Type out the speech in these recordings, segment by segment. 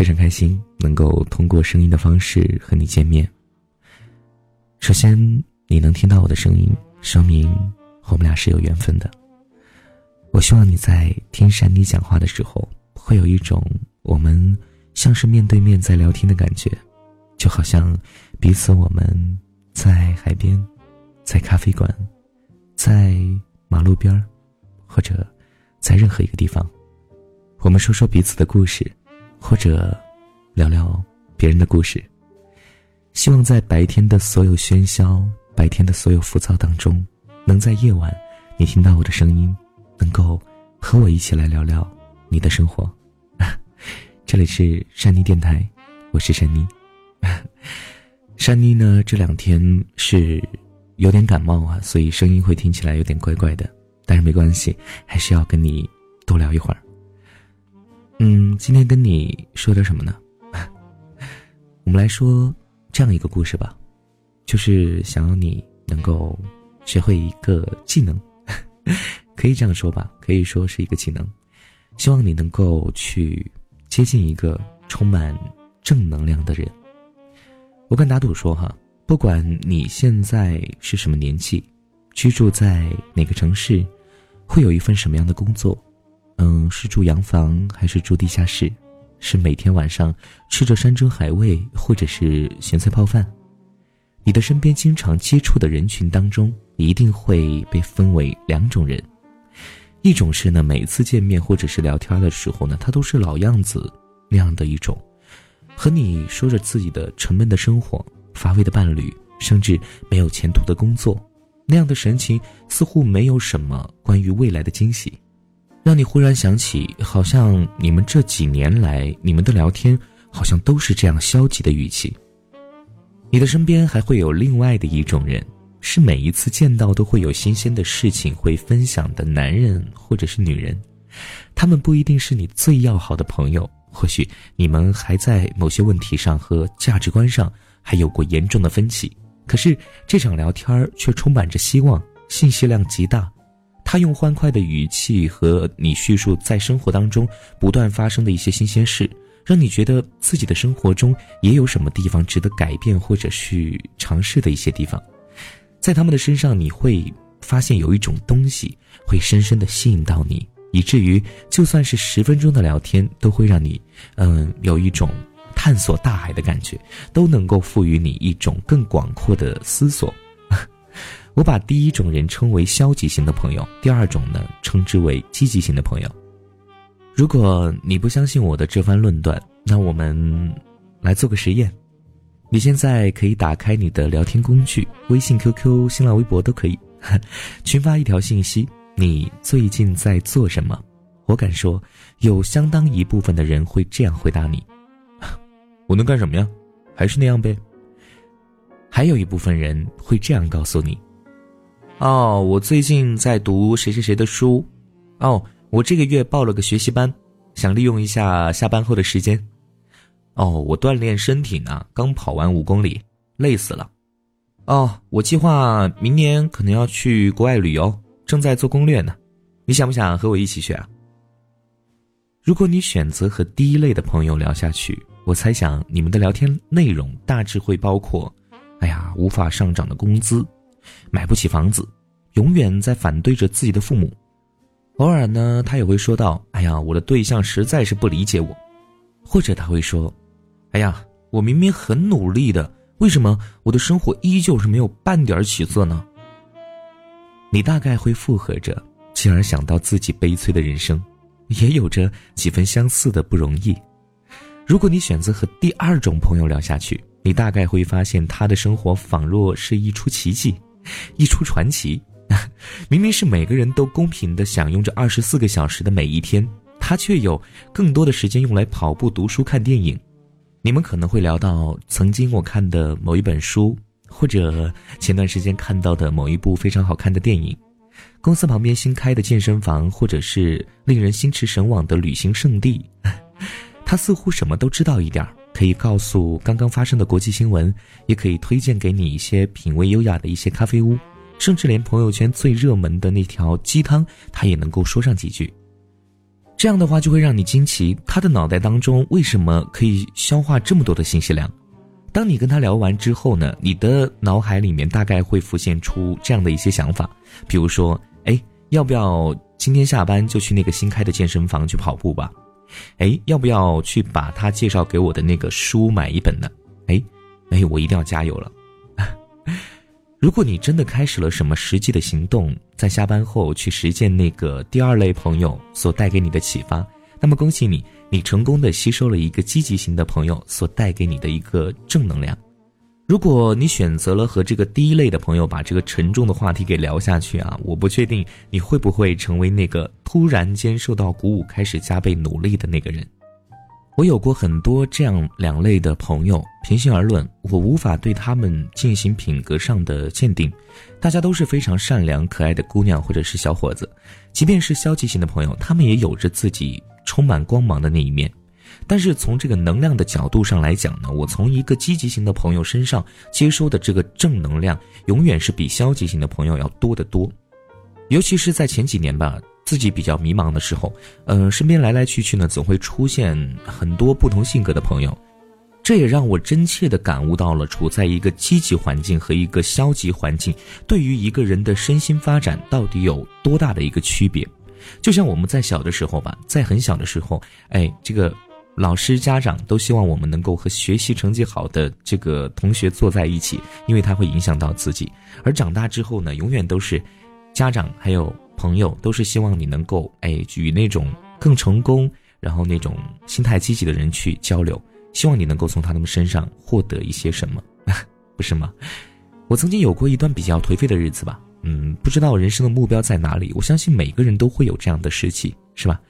非常开心能够通过声音的方式和你见面。首先，你能听到我的声音，说明我们俩是有缘分的。我希望你在听山妮讲话的时候，会有一种我们像是面对面在聊天的感觉，就好像彼此我们在海边，在咖啡馆，在马路边儿，或者在任何一个地方，我们说说彼此的故事。或者，聊聊别人的故事。希望在白天的所有喧嚣、白天的所有浮躁当中，能在夜晚，你听到我的声音，能够和我一起来聊聊你的生活。这里是山妮电台，我是山妮。山妮呢，这两天是有点感冒啊，所以声音会听起来有点怪怪的，但是没关系，还是要跟你多聊一会儿。今天跟你说点什么呢？我们来说这样一个故事吧，就是想要你能够学会一个技能，可以这样说吧，可以说是一个技能。希望你能够去接近一个充满正能量的人。我敢打赌说哈，不管你现在是什么年纪，居住在哪个城市，会有一份什么样的工作。嗯，是住洋房还是住地下室？是每天晚上吃着山珍海味，或者是咸菜泡饭？你的身边经常接触的人群当中，一定会被分为两种人。一种是呢，每次见面或者是聊天的时候呢，他都是老样子那样的一种，和你说着自己的沉闷的生活、乏味的伴侣，甚至没有前途的工作，那样的神情似乎没有什么关于未来的惊喜。让你忽然想起，好像你们这几年来，你们的聊天好像都是这样消极的语气。你的身边还会有另外的一种人，是每一次见到都会有新鲜的事情会分享的男人或者是女人。他们不一定是你最要好的朋友，或许你们还在某些问题上和价值观上还有过严重的分歧，可是这场聊天却充满着希望，信息量极大。他用欢快的语气和你叙述在生活当中不断发生的一些新鲜事，让你觉得自己的生活中也有什么地方值得改变或者去尝试的一些地方。在他们的身上，你会发现有一种东西会深深的吸引到你，以至于就算是十分钟的聊天，都会让你，嗯，有一种探索大海的感觉，都能够赋予你一种更广阔的思索。我把第一种人称为消极型的朋友，第二种呢称之为积极型的朋友。如果你不相信我的这番论断，那我们来做个实验。你现在可以打开你的聊天工具，微信、QQ、新浪微博都可以，群发一条信息：你最近在做什么？我敢说，有相当一部分的人会这样回答你：我能干什么呀？还是那样呗。还有一部分人会这样告诉你。哦，我最近在读谁谁谁的书，哦，我这个月报了个学习班，想利用一下下班后的时间。哦，我锻炼身体呢，刚跑完五公里，累死了。哦，我计划明年可能要去国外旅游，正在做攻略呢。你想不想和我一起去啊？如果你选择和第一类的朋友聊下去，我猜想你们的聊天内容大致会包括：哎呀，无法上涨的工资。买不起房子，永远在反对着自己的父母。偶尔呢，他也会说到：“哎呀，我的对象实在是不理解我。”或者他会说：“哎呀，我明明很努力的，为什么我的生活依旧是没有半点起色呢？”你大概会附和着，进而想到自己悲催的人生，也有着几分相似的不容易。如果你选择和第二种朋友聊下去，你大概会发现他的生活仿若是一出奇迹。一出传奇，明明是每个人都公平的享用着二十四个小时的每一天，他却有更多的时间用来跑步、读书、看电影。你们可能会聊到曾经我看的某一本书，或者前段时间看到的某一部非常好看的电影，公司旁边新开的健身房，或者是令人心驰神往的旅行胜地。他似乎什么都知道一点儿。可以告诉刚刚发生的国际新闻，也可以推荐给你一些品味优雅的一些咖啡屋，甚至连朋友圈最热门的那条鸡汤，他也能够说上几句。这样的话就会让你惊奇，他的脑袋当中为什么可以消化这么多的信息量？当你跟他聊完之后呢，你的脑海里面大概会浮现出这样的一些想法，比如说，哎，要不要今天下班就去那个新开的健身房去跑步吧？哎，要不要去把他介绍给我的那个书买一本呢？哎，哎，我一定要加油了。如果你真的开始了什么实际的行动，在下班后去实践那个第二类朋友所带给你的启发。那么恭喜你，你成功的吸收了一个积极型的朋友所带给你的一个正能量。如果你选择了和这个第一类的朋友把这个沉重的话题给聊下去啊，我不确定你会不会成为那个突然间受到鼓舞开始加倍努力的那个人。我有过很多这样两类的朋友，平心而论，我无法对他们进行品格上的鉴定。大家都是非常善良可爱的姑娘或者是小伙子，即便是消极型的朋友，他们也有着自己。充满光芒的那一面，但是从这个能量的角度上来讲呢，我从一个积极型的朋友身上接收的这个正能量，永远是比消极型的朋友要多得多。尤其是在前几年吧，自己比较迷茫的时候，呃，身边来来去去呢，总会出现很多不同性格的朋友，这也让我真切的感悟到了处在一个积极环境和一个消极环境对于一个人的身心发展到底有多大的一个区别。就像我们在小的时候吧，在很小的时候，哎，这个老师、家长都希望我们能够和学习成绩好的这个同学坐在一起，因为他会影响到自己。而长大之后呢，永远都是家长还有朋友都是希望你能够哎与那种更成功，然后那种心态积极的人去交流，希望你能够从他们身上获得一些什么，不是吗？我曾经有过一段比较颓废的日子吧。嗯，不知道人生的目标在哪里。我相信每个人都会有这样的时期，是吧？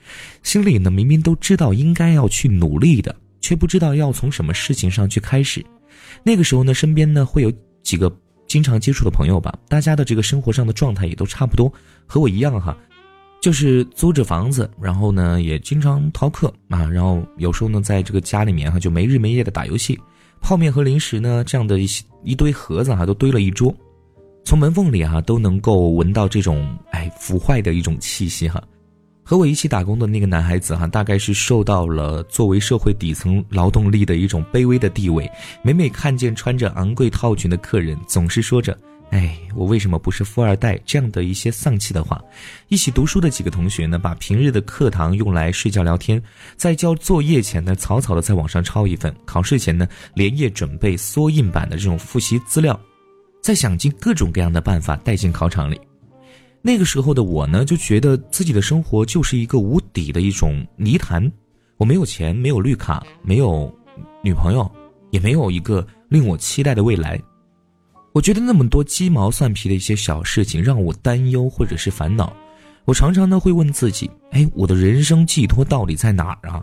心里呢明明都知道应该要去努力的，却不知道要从什么事情上去开始。那个时候呢，身边呢会有几个经常接触的朋友吧，大家的这个生活上的状态也都差不多，和我一样哈，就是租着房子，然后呢也经常逃课啊，然后有时候呢在这个家里面哈就没日没夜的打游戏，泡面和零食呢这样的一些一堆盒子哈都堆了一桌。从门缝里哈都能够闻到这种哎腐坏的一种气息哈，和我一起打工的那个男孩子哈，大概是受到了作为社会底层劳动力的一种卑微的地位。每每看见穿着昂贵套裙的客人，总是说着“哎，我为什么不是富二代”这样的一些丧气的话。一起读书的几个同学呢，把平日的课堂用来睡觉聊天，在交作业前呢，草草的在网上抄一份；考试前呢，连夜准备缩印版的这种复习资料。在想尽各种各样的办法带进考场里，那个时候的我呢，就觉得自己的生活就是一个无底的一种泥潭。我没有钱，没有绿卡，没有女朋友，也没有一个令我期待的未来。我觉得那么多鸡毛蒜皮的一些小事情让我担忧或者是烦恼。我常常呢会问自己：哎，我的人生寄托到底在哪儿啊？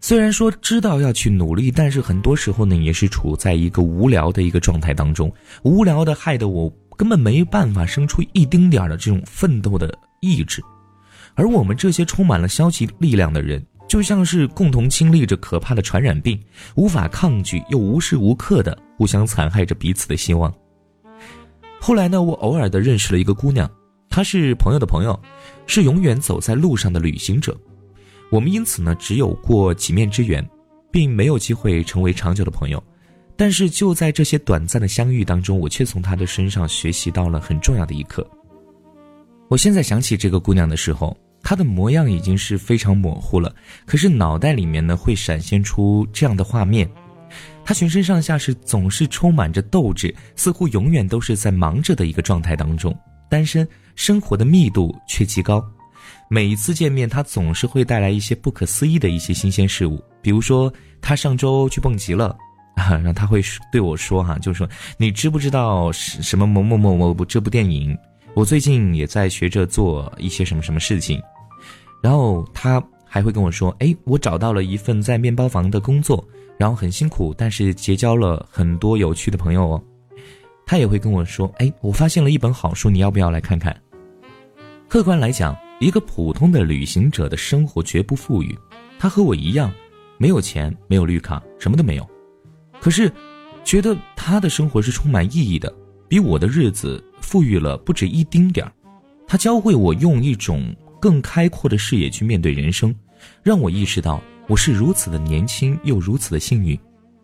虽然说知道要去努力，但是很多时候呢，也是处在一个无聊的一个状态当中，无聊的害得我根本没办法生出一丁点的这种奋斗的意志。而我们这些充满了消极力量的人，就像是共同经历着可怕的传染病，无法抗拒，又无时无刻的互相残害着彼此的希望。后来呢，我偶尔的认识了一个姑娘，她是朋友的朋友，是永远走在路上的旅行者。我们因此呢，只有过几面之缘，并没有机会成为长久的朋友。但是就在这些短暂的相遇当中，我却从她的身上学习到了很重要的一课。我现在想起这个姑娘的时候，她的模样已经是非常模糊了，可是脑袋里面呢会闪现出这样的画面：她全身上下是总是充满着斗志，似乎永远都是在忙着的一个状态当中。单身生活的密度却极高。每一次见面，他总是会带来一些不可思议的一些新鲜事物。比如说，他上周去蹦极了，啊，然后他会对我说：“哈，就是说，你知不知道什么某某某某部这部电影？我最近也在学着做一些什么什么事情。”然后他还会跟我说：“哎，我找到了一份在面包房的工作，然后很辛苦，但是结交了很多有趣的朋友哦。”他也会跟我说：“哎，我发现了一本好书，你要不要来看看？”客观来讲。一个普通的旅行者的生活绝不富裕，他和我一样，没有钱，没有绿卡，什么都没有。可是，觉得他的生活是充满意义的，比我的日子富裕了不止一丁点儿。他教会我用一种更开阔的视野去面对人生，让我意识到我是如此的年轻又如此的幸运。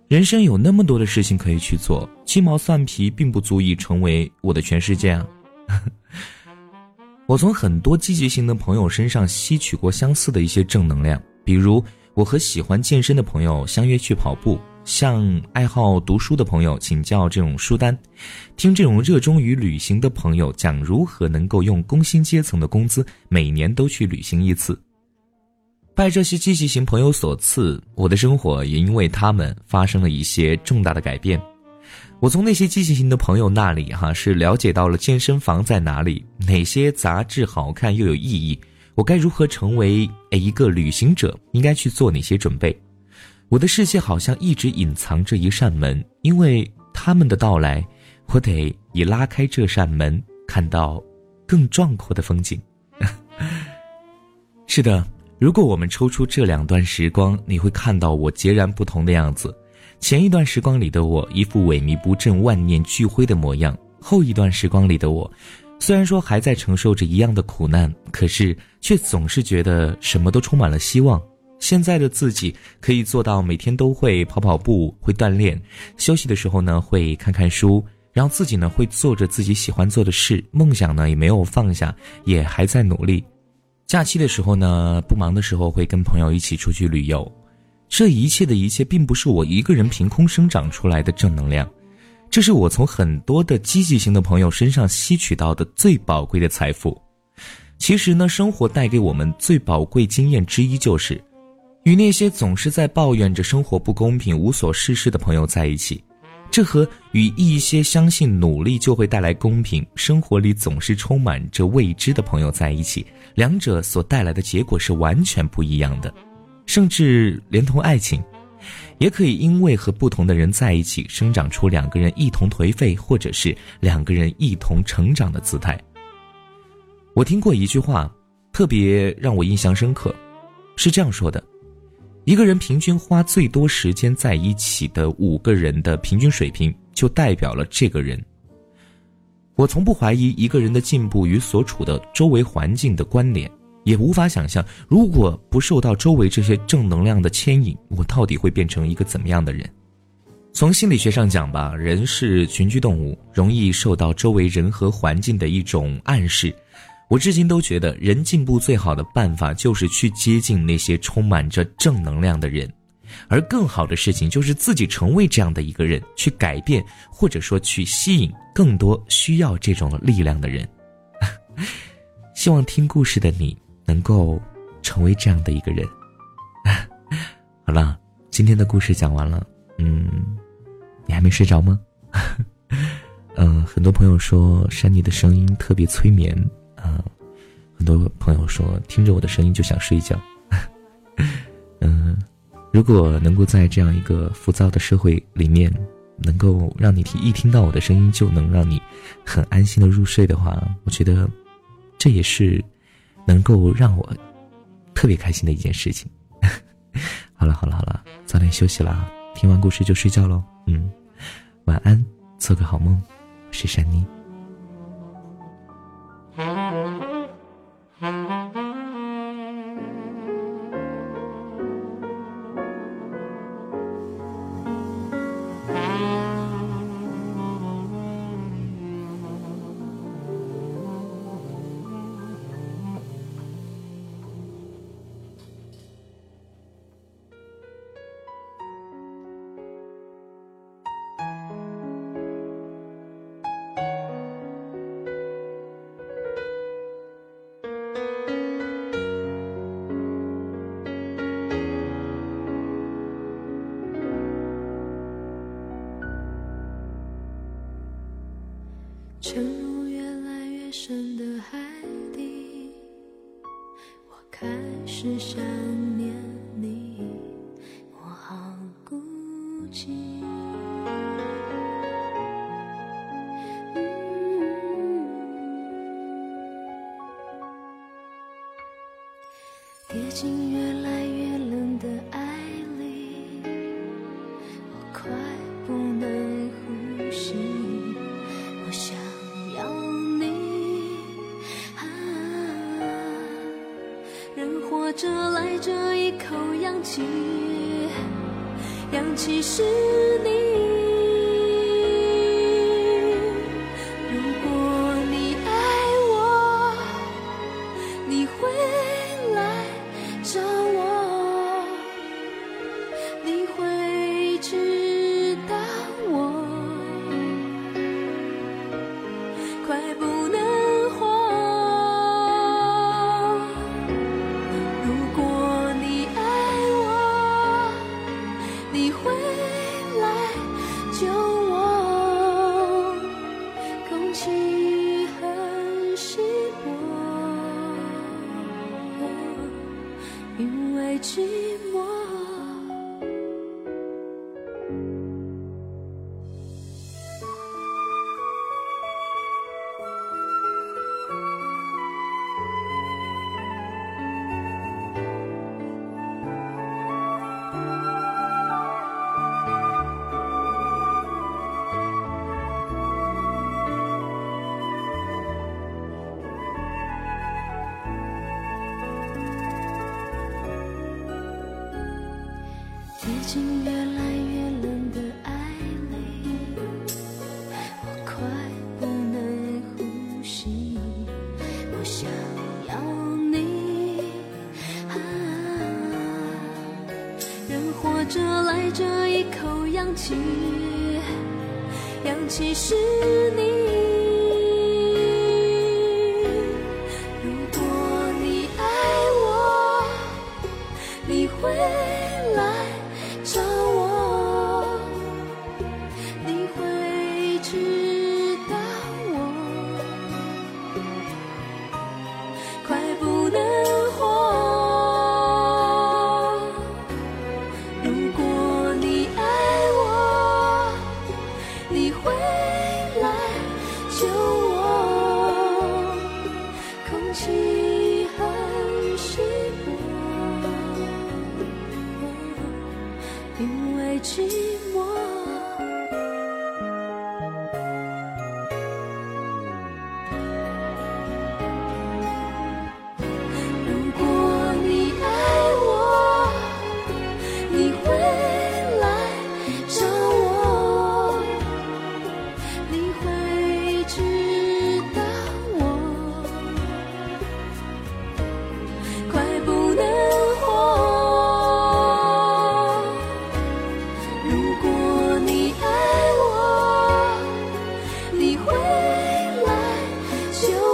人生有那么多的事情可以去做，鸡毛蒜皮并不足以成为我的全世界啊！我从很多积极型的朋友身上吸取过相似的一些正能量，比如我和喜欢健身的朋友相约去跑步，向爱好读书的朋友请教这种书单，听这种热衷于旅行的朋友讲如何能够用工薪阶层的工资每年都去旅行一次。拜这些积极型朋友所赐，我的生活也因为他们发生了一些重大的改变。我从那些积极型的朋友那里，哈，是了解到了健身房在哪里，哪些杂志好看又有意义，我该如何成为一个旅行者，应该去做哪些准备。我的世界好像一直隐藏着一扇门，因为他们的到来，我得以拉开这扇门，看到更壮阔的风景。是的。如果我们抽出这两段时光，你会看到我截然不同的样子。前一段时光里的我，一副萎靡不振、万念俱灰的模样；后一段时光里的我，虽然说还在承受着一样的苦难，可是却总是觉得什么都充满了希望。现在的自己可以做到每天都会跑跑步、会锻炼，休息的时候呢会看看书，然后自己呢会做着自己喜欢做的事，梦想呢也没有放下，也还在努力。假期的时候呢，不忙的时候会跟朋友一起出去旅游。这一切的一切，并不是我一个人凭空生长出来的正能量，这是我从很多的积极型的朋友身上吸取到的最宝贵的财富。其实呢，生活带给我们最宝贵经验之一，就是与那些总是在抱怨着生活不公平、无所事事的朋友在一起。这和与一些相信努力就会带来公平，生活里总是充满着未知的朋友在一起，两者所带来的结果是完全不一样的。甚至连同爱情，也可以因为和不同的人在一起，生长出两个人一同颓废，或者是两个人一同成长的姿态。我听过一句话，特别让我印象深刻，是这样说的。一个人平均花最多时间在一起的五个人的平均水平，就代表了这个人。我从不怀疑一个人的进步与所处的周围环境的关联，也无法想象如果不受到周围这些正能量的牵引，我到底会变成一个怎么样的人。从心理学上讲吧，人是群居动物，容易受到周围人和环境的一种暗示。我至今都觉得，人进步最好的办法就是去接近那些充满着正能量的人，而更好的事情就是自己成为这样的一个人，去改变或者说去吸引更多需要这种力量的人。希望听故事的你能够成为这样的一个人。好了，今天的故事讲完了，嗯，你还没睡着吗？嗯，很多朋友说山妮的声音特别催眠。啊，很多朋友说听着我的声音就想睡觉。嗯，如果能够在这样一个浮躁的社会里面，能够让你听一听到我的声音就能让你很安心的入睡的话，我觉得这也是能够让我特别开心的一件事情。好了好了好了，早点休息啦，听完故事就睡觉喽。嗯，晚安，做个好梦，我是珊妮。沉入越来越深的海底，我开始想人活着赖着一口氧气氧气是你你会心越来越冷的爱里，我快不能呼吸。我想要你，啊，人活着来这一口氧气，氧气是你。因为寂寞。你回来就